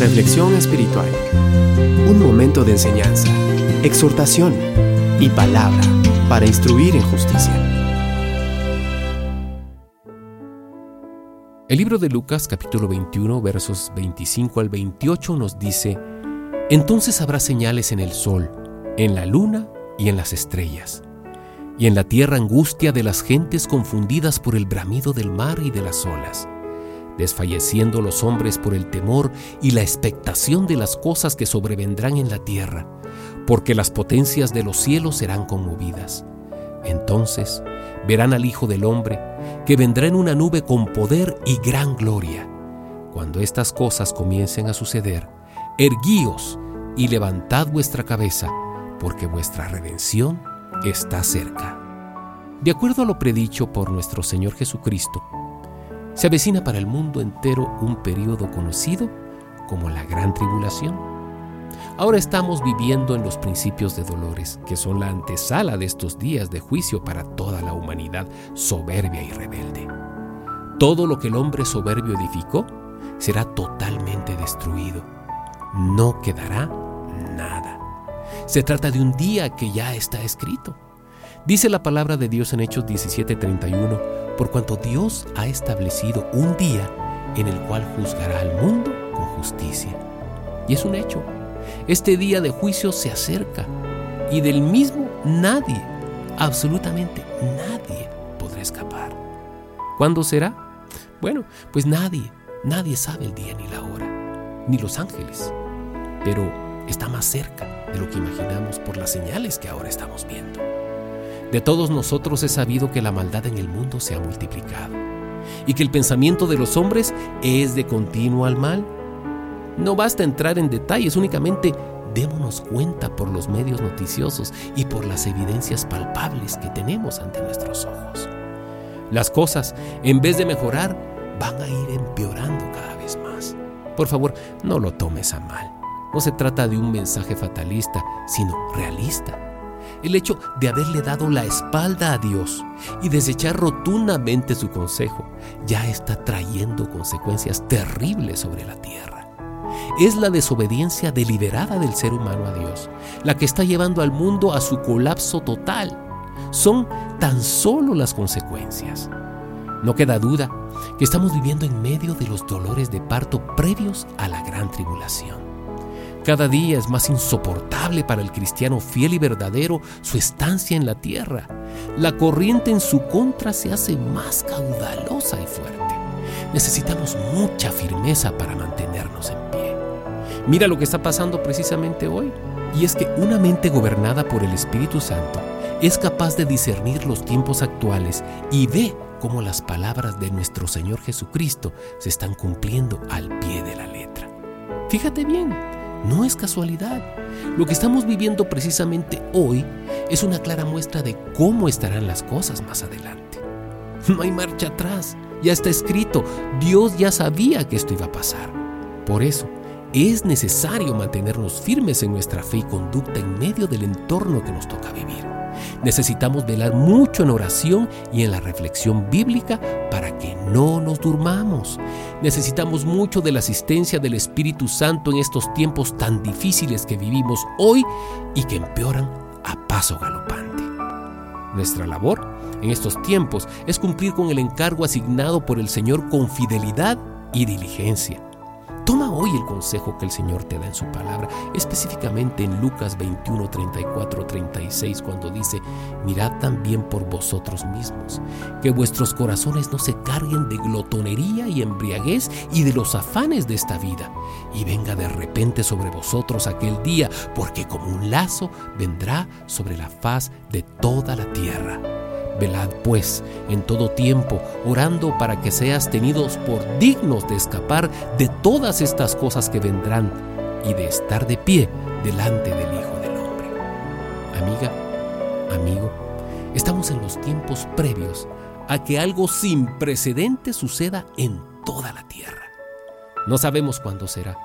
Reflexión espiritual. Un momento de enseñanza, exhortación y palabra para instruir en justicia. El libro de Lucas capítulo 21 versos 25 al 28 nos dice, Entonces habrá señales en el sol, en la luna y en las estrellas, y en la tierra angustia de las gentes confundidas por el bramido del mar y de las olas desfalleciendo los hombres por el temor y la expectación de las cosas que sobrevendrán en la tierra, porque las potencias de los cielos serán conmovidas. Entonces verán al Hijo del Hombre, que vendrá en una nube con poder y gran gloria. Cuando estas cosas comiencen a suceder, erguíos y levantad vuestra cabeza, porque vuestra redención está cerca. De acuerdo a lo predicho por nuestro Señor Jesucristo, se avecina para el mundo entero un periodo conocido como la Gran Tribulación. Ahora estamos viviendo en los principios de dolores, que son la antesala de estos días de juicio para toda la humanidad soberbia y rebelde. Todo lo que el hombre soberbio edificó será totalmente destruido. No quedará nada. Se trata de un día que ya está escrito. Dice la palabra de Dios en Hechos 17:31, por cuanto Dios ha establecido un día en el cual juzgará al mundo con justicia. Y es un hecho. Este día de juicio se acerca y del mismo nadie, absolutamente nadie podrá escapar. ¿Cuándo será? Bueno, pues nadie, nadie sabe el día ni la hora, ni los ángeles. Pero está más cerca de lo que imaginamos por las señales que ahora estamos viendo. De todos nosotros es sabido que la maldad en el mundo se ha multiplicado y que el pensamiento de los hombres es de continuo al mal. No basta entrar en detalles, únicamente démonos cuenta por los medios noticiosos y por las evidencias palpables que tenemos ante nuestros ojos. Las cosas, en vez de mejorar, van a ir empeorando cada vez más. Por favor, no lo tomes a mal. No se trata de un mensaje fatalista, sino realista el hecho de haberle dado la espalda a Dios y desechar rotundamente su consejo ya está trayendo consecuencias terribles sobre la tierra. Es la desobediencia deliberada del ser humano a Dios la que está llevando al mundo a su colapso total. Son tan solo las consecuencias. No queda duda que estamos viviendo en medio de los dolores de parto previos a la gran tribulación. Cada día es más insoportable para el cristiano fiel y verdadero su estancia en la tierra. La corriente en su contra se hace más caudalosa y fuerte. Necesitamos mucha firmeza para mantenernos en pie. Mira lo que está pasando precisamente hoy. Y es que una mente gobernada por el Espíritu Santo es capaz de discernir los tiempos actuales y ve cómo las palabras de nuestro Señor Jesucristo se están cumpliendo al pie de la letra. Fíjate bien, no es casualidad. Lo que estamos viviendo precisamente hoy es una clara muestra de cómo estarán las cosas más adelante. No hay marcha atrás, ya está escrito, Dios ya sabía que esto iba a pasar. Por eso, es necesario mantenernos firmes en nuestra fe y conducta en medio del entorno que nos toca vivir. Necesitamos velar mucho en oración y en la reflexión bíblica para que no nos durmamos. Necesitamos mucho de la asistencia del Espíritu Santo en estos tiempos tan difíciles que vivimos hoy y que empeoran a paso galopante. Nuestra labor en estos tiempos es cumplir con el encargo asignado por el Señor con fidelidad y diligencia hoy el consejo que el Señor te da en su palabra, específicamente en Lucas 21, 34, 36, cuando dice, mirad también por vosotros mismos, que vuestros corazones no se carguen de glotonería y embriaguez y de los afanes de esta vida, y venga de repente sobre vosotros aquel día, porque como un lazo vendrá sobre la faz de toda la tierra Velad pues en todo tiempo, orando para que seas tenidos por dignos de escapar de todas estas cosas que vendrán y de estar de pie delante del Hijo del Hombre. Amiga, amigo, estamos en los tiempos previos a que algo sin precedentes suceda en toda la tierra. No sabemos cuándo será,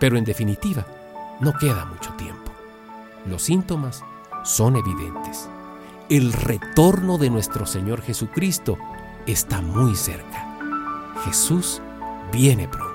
pero en definitiva, no queda mucho tiempo. Los síntomas son evidentes el retorno de nuestro Señor Jesucristo está muy cerca. Jesús viene pronto.